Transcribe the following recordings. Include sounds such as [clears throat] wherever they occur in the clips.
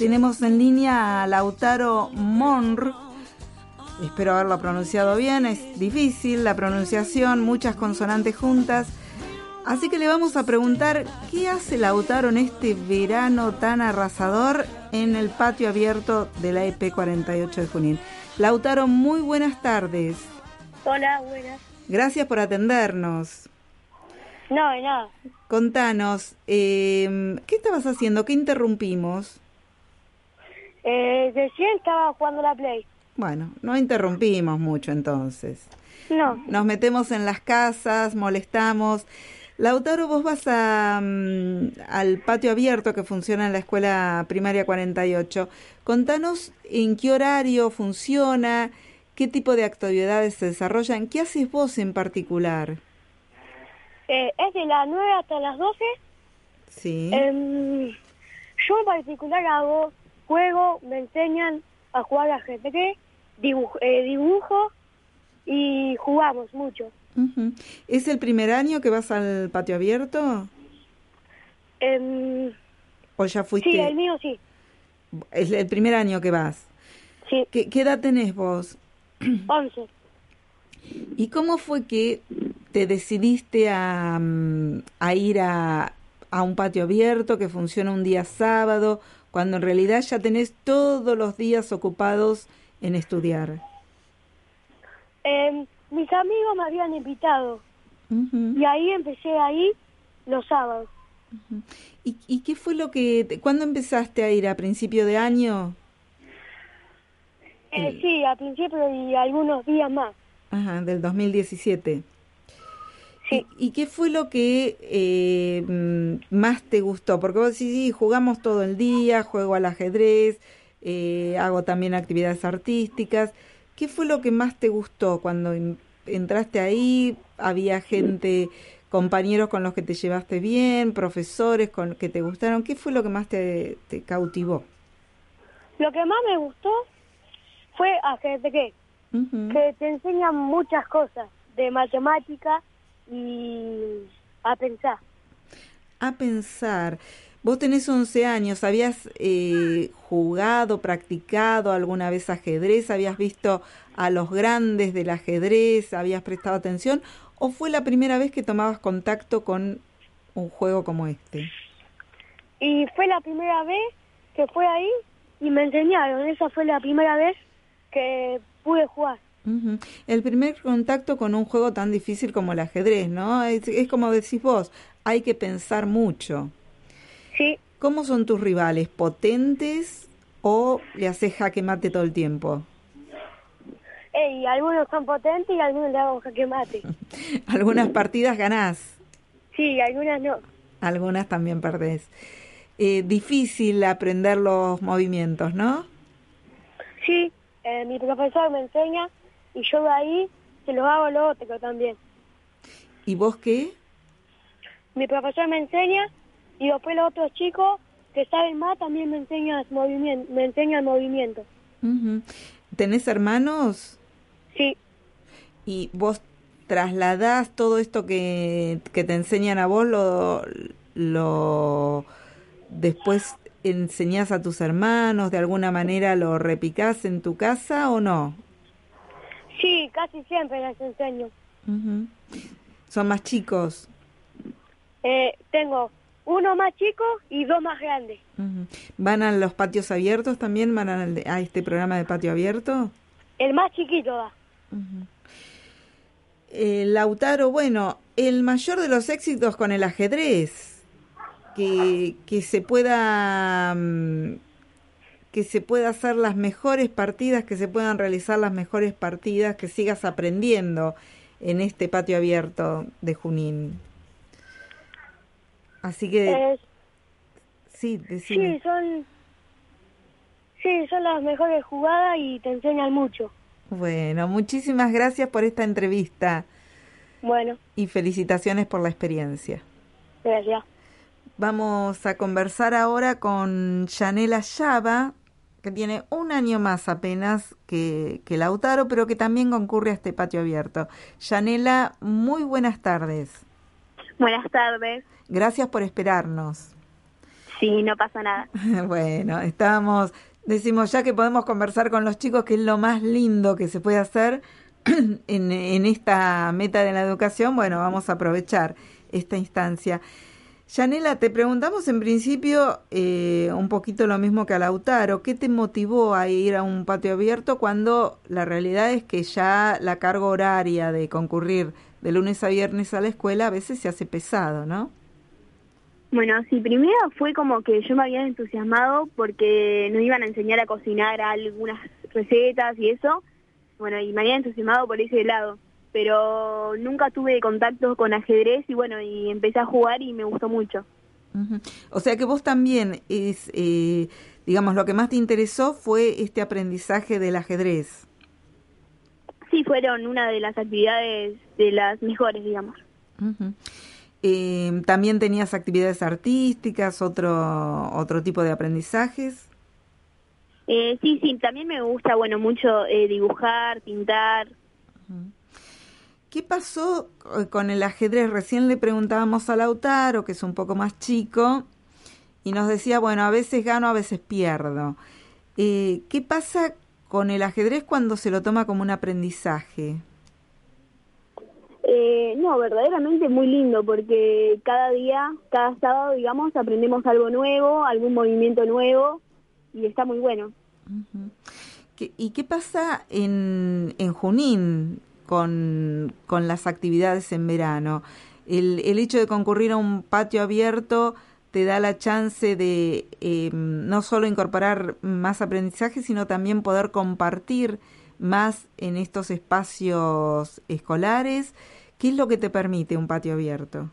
tenemos en línea a Lautaro Monr. Espero haberlo pronunciado bien. Es difícil la pronunciación, muchas consonantes juntas. Así que le vamos a preguntar qué hace Lautaro en este verano tan arrasador en el patio abierto de la EP 48 de Junín. Lautaro, muy buenas tardes. Hola, buenas. Gracias por atendernos. No, de nada. Contanos, eh, ¿qué estabas haciendo? ¿Qué interrumpimos? Eh, recién estaba jugando la Play. Bueno, no interrumpimos mucho entonces. No. Nos metemos en las casas, molestamos. Lautaro, vos vas a, mm, al patio abierto que funciona en la escuela primaria 48. Contanos en qué horario funciona, qué tipo de actividades se desarrollan, qué haces vos en particular. Eh, es de las 9 hasta las 12. Sí. Em, yo en particular hago juego, me enseñan a jugar ajedrez, dibujo, eh, dibujo y jugamos mucho. ¿Es el primer año que vas al patio abierto? Em, ¿O ya fuiste? sí, el mío sí. Es el primer año que vas. Sí, ¿Qué, qué edad tenés vos? 11. [clears throat] ¿Y cómo fue que te decidiste a, mm, a ir a, a un patio abierto que funciona un día sábado, cuando en realidad ya tenés todos los días ocupados en estudiar? Em, mis amigos me habían invitado y ahí empecé ahí los sábados. ¿Y, y qué fue lo que... te- ¿Cuándo empezaste a ir? ¿A principio de año? Eh, sí, al principio y algunos días más. Ajá, del 2017. Sí. ¿Y, qué fue lo que eh, mm, más te gustó? Porque vos decís, sí, jugamos todo el día, juego al ajedrez, eh, hago también actividades artísticas. ¿Qué fue lo que más te gustó cuando en- entraste ahí? ¿Había gente, compañeros con los que te llevaste bien, profesores con que te gustaron? ¿Qué fue lo que más te, te cautivó? Lo que más me gustó fue ajedrez, Ujú. que te enseñan muchas cosas de matemática y a pensar. a pensar. Vos tenés 11 años, ¿habías eh, jugado, practicado alguna vez ajedrez? ¿Habías visto a los grandes del ajedrez? ¿Habías prestado atención? ¿O fue la primera vez que tomabas contacto con un juego como este? Y fue la primera vez que fue ahí y me enseñaron. Esa fue la primera vez que pude jugar. El primer contacto con un juego tan difícil como el ajedrez, ¿no? Es, es como decís vos, hay que pensar mucho. Sí, ¿Cómo son tus rivales? ¿Potentes o le haces jaque mate todo el tiempo? Eh, y algunos son potentes y algunos le hago jaque mate. [laughs] Algunas partidas ganás, Sí, algunas no. algunas también perdés. Eh, difícil aprender los movimientos, ¿no? Sí, eh, mi profesor me enseña y yo de ahí se los hago lo otro también. ¿Y vos qué? Mi profesor me enseña y después los otros chicos que saben más también me enseñan movimiento, me enseñan movimiento. Ujú. ¿Tenés hermanos? Sí, ¿Y vos trasladás todo esto que, que te enseñan a vos, lo, lo después enseñás a tus hermanos, de alguna manera lo repicás en tu casa o no? Sí, casi siempre les enseño. Son más chicos. Eh, tengo uno más chico y dos más grandes. ¿Van a los patios abiertos también? ¿Van de- a este programa de patio abierto? El más chiquito va. Eh, Lautaro, bueno, el mayor de los éxitos con el ajedrez, que, que se pueda mm, que se pueda hacer las mejores partidas, que se puedan realizar las mejores partidas, que sigas aprendiendo en este patio abierto de Junín. Así que Eh, Sí, decime. Sí, son, sí, son las mejores jugadas y te enseñan mucho. Bueno, muchísimas gracias por esta entrevista. Bueno. Y felicitaciones por la experiencia. Gracias. Vamos a conversar ahora con Yanela Chava, que tiene un año más apenas que, que Lautaro, pero que también concurre a este patio abierto. Yanela, muy buenas tardes. Buenas tardes. Gracias por esperarnos. Sí, no pasa nada. [laughs] bueno, estábamos, decimos ya que podemos conversar con los chicos, que es lo más lindo que se puede hacer [clears throat] en, en esta meta de la educación, bueno, vamos a aprovechar esta instancia. Yanela, te preguntamos en principio eh, un poquito lo mismo que a Lautaro. ¿Qué te motivó a ir a un patio abierto cuando la realidad es que ya la carga horaria de concurrir de lunes a viernes a la escuela a veces se hace pesado, ¿no? Bueno, sí, primero fue como que yo me había entusiasmado porque nos iban a enseñar a cocinar algunas recetas y eso. Bueno, y me había entusiasmado por ese lado pero nunca tuve contacto con ajedrez y bueno, y empecé a jugar y me gustó mucho. O sea que vos también es, eh, digamos, lo que más te interesó fue este aprendizaje del ajedrez. Sí, fueron una de las actividades de las mejores, digamos. eh, ¿También tenías actividades artísticas, otro, otro tipo de aprendizajes? Eh, sí, sí, también me gusta, bueno, mucho eh, dibujar, pintar. ¿Qué pasó eh, con el ajedrez? Recién le preguntábamos a Lautaro, que es un poco más chico, y nos decía, bueno, a veces gano, a veces pierdo. Eh, ¿Qué pasa con el ajedrez cuando se lo toma como un aprendizaje? Eh, no, verdaderamente muy lindo porque cada día, cada sábado, digamos, aprendemos algo nuevo, algún movimiento nuevo y está muy bueno. ¿Y qué pasa en, en Junín? Con, con las actividades en verano. El, el hecho de concurrir a un patio abierto te da la chance de eh, no solo incorporar más aprendizaje, sino también poder compartir más en estos espacios escolares. ¿Qué es lo que te permite un patio abierto?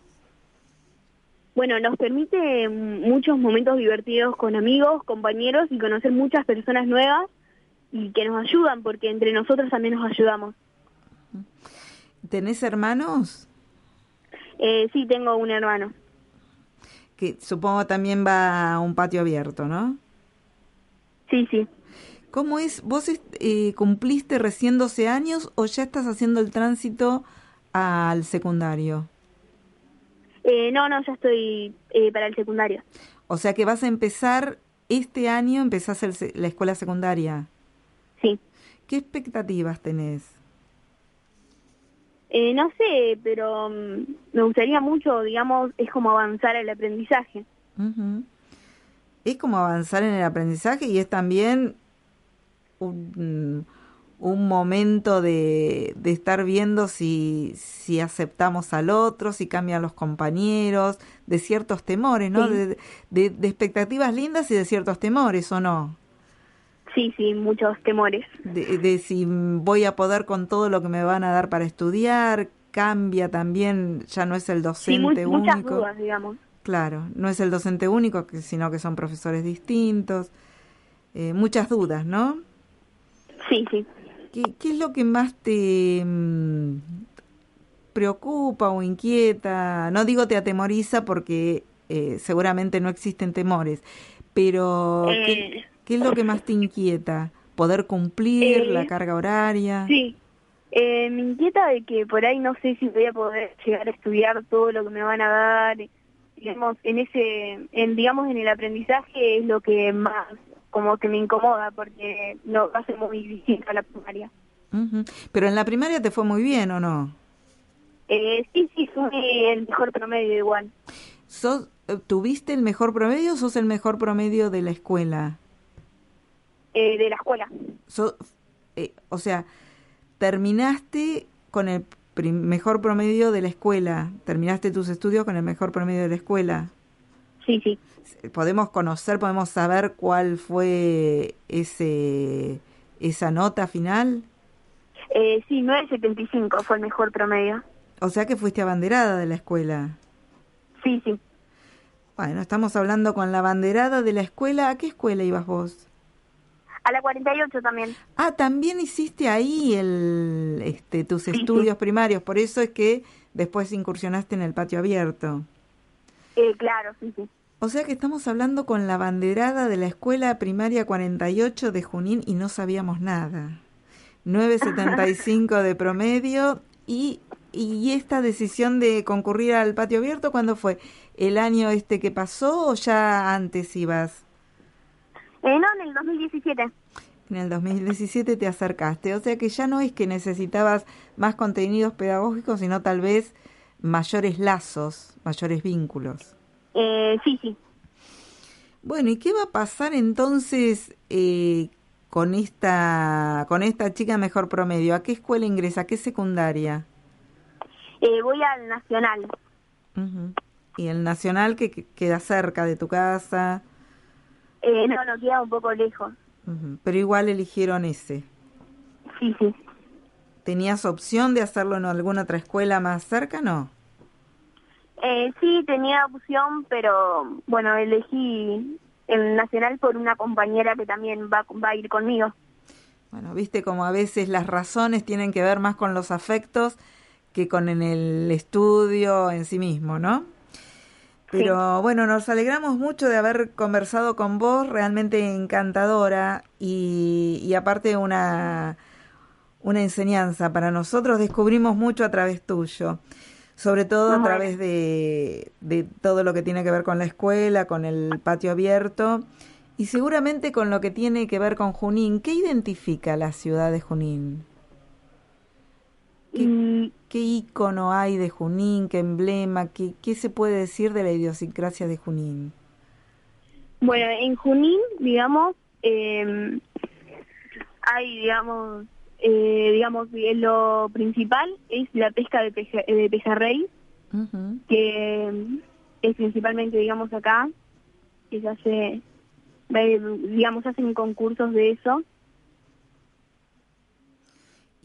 Bueno, nos permite muchos momentos divertidos con amigos, compañeros y conocer muchas personas nuevas y que nos ayudan, porque entre nosotros también nos ayudamos. ¿Tenés hermanos? Eh, sí, tengo un hermano. Que supongo también va a un patio abierto, ¿no? Sí, sí. ¿Cómo es? ¿Vos eh, cumpliste recién 12 años o ya estás haciendo el tránsito al secundario? Eh, no, no, ya estoy eh, para el secundario. O sea que vas a empezar este año, empezás el, la escuela secundaria. Sí. ¿Qué expectativas tenés? Eh, no sé, pero um, me gustaría mucho, digamos, es como avanzar el aprendizaje. Es como avanzar en el aprendizaje y es también un, un momento de, de, estar viendo si, si aceptamos al otro, si cambian los compañeros, de ciertos temores, ¿no? Sí. De, de, de expectativas lindas y de ciertos temores, ¿o no? Sí, sí, muchos temores. De, de, si voy a poder con todo lo que me van a dar para estudiar, cambia también, ya no es el docente sí, muchas único. Dudas, digamos. Claro, no es el docente único, sino que son profesores distintos. Eh, muchas dudas, ¿no? Sí, sí. ¿Qué, qué es lo que más te mmm, preocupa o inquieta? No digo te atemoriza porque eh, seguramente no existen temores, pero... Eh... ¿qué, ¿Qué es lo que más te inquieta? ¿Poder cumplir eh, la carga horaria? Sí, eh, me inquieta de que por ahí no sé si voy a poder llegar a estudiar todo lo que me van a dar. Digamos, en ese, en, digamos, en el aprendizaje es lo que más como que me incomoda porque no va a ser muy distinto a la primaria. Uh -huh. Pero en la primaria te fue muy bien, ¿o no? Eh, sí, sí, fue el mejor promedio igual. ¿Sos, ¿Tuviste el mejor promedio o sos el mejor promedio de la escuela? Eh, de la escuela. So, eh, o sea, terminaste con el mejor promedio de la escuela, terminaste tus estudios con el mejor promedio de la escuela. Sí, sí. Podemos conocer, podemos saber cuál fue ese esa nota final. Eh, sí, 9.75 fue el mejor promedio. O sea que fuiste abanderada de la escuela. Sí, sí. Bueno, estamos hablando con la banderada de la escuela. ¿A qué escuela ibas vos? A la 48 también. Ah, también hiciste ahí el, este, tus estudios primarios, por eso es que después incursionaste en el patio abierto. Eh, claro, sí, sí. O sea que estamos hablando con la banderada de la escuela primaria 48 de Junín y no sabíamos nada. 9.75 de promedio y, y esta decisión de concurrir al patio abierto, ¿cuándo fue? ¿El año este que pasó o ya antes ibas? Eh, no, en el 2017. En el 2017 te acercaste, o sea que ya no es que necesitabas más contenidos pedagógicos, sino tal vez mayores lazos, mayores vínculos. Eh, sí, sí. Bueno, ¿y qué va a pasar entonces eh, con esta con esta chica mejor promedio? ¿A qué escuela ingresa? ¿A qué secundaria? Eh, voy al Nacional. ¿Y el Nacional que, queda cerca de tu casa? Eh, no, no, queda un poco lejos. Pero igual eligieron ese. Sí, sí. ¿Tenías opción de hacerlo en alguna otra escuela más cerca, no? Eh, sí, tenía opción, pero bueno, elegí el Nacional por una compañera que también va, va a ir conmigo. Bueno, viste como a veces las razones tienen que ver más con los afectos que con en el estudio en sí mismo, ¿no? Pero bueno, nos alegramos mucho de haber conversado con vos, realmente encantadora y, y aparte una, una enseñanza para nosotros. Descubrimos mucho a través tuyo, sobre todo a través de, de todo lo que tiene que ver con la escuela, con el patio abierto y seguramente con lo que tiene que ver con Junín. ¿Qué identifica la ciudad de Junín? ¿Qué, ¿Qué icono hay de Junín? ¿Qué emblema? ¿Qué, ¿Qué se puede decir de la idiosincrasia de Junín? Bueno, en Junín, digamos, eh, hay, digamos, eh, digamos, lo principal es la pesca de, de pejerrey, que es principalmente, digamos, acá, que se hace, digamos, hacen concursos de eso.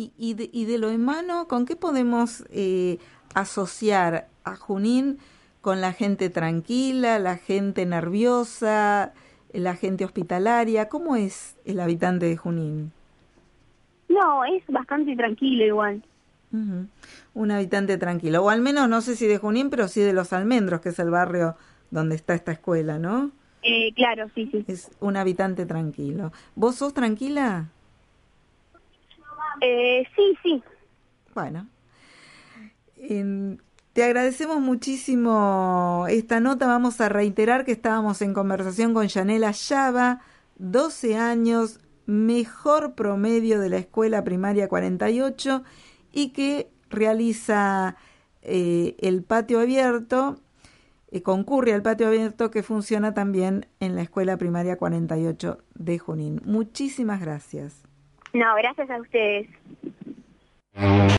Y, y, de, y de lo humano, ¿con qué podemos eh, asociar a Junín con la gente tranquila, la gente nerviosa, la gente hospitalaria? ¿Cómo es el habitante de Junín? No, es bastante tranquilo igual. Un habitante tranquilo, o al menos no sé si de Junín, pero sí de Los Almendros, que es el barrio donde está esta escuela, ¿no? Eh, claro, sí, sí. Es un habitante tranquilo. ¿Vos sos tranquila? Eh, sí, sí. Bueno. te agradecemos muchísimo esta nota. Vamos a reiterar que estábamos en conversación con Yanela Chava, 12 años, mejor promedio de la escuela primaria 48 y que realiza eh, el patio abierto, eh, concurre al patio abierto que funciona también en la escuela primaria 48 de Junín. Muchísimas gracias. No, gracias a ustedes.